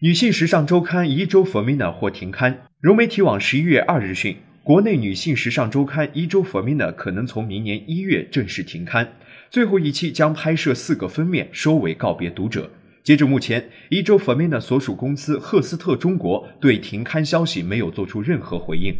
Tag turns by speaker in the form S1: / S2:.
S1: 女性时尚周刊一周 Femina 或停刊。融媒体网十一月二日讯，国内女性时尚周刊一周 Femina 可能从明年一月正式停刊，最后一期将拍摄四个封面，收尾告别读者。截至目前，一周 Femina 所属公司赫斯特中国对停刊消息没有做出任何回应。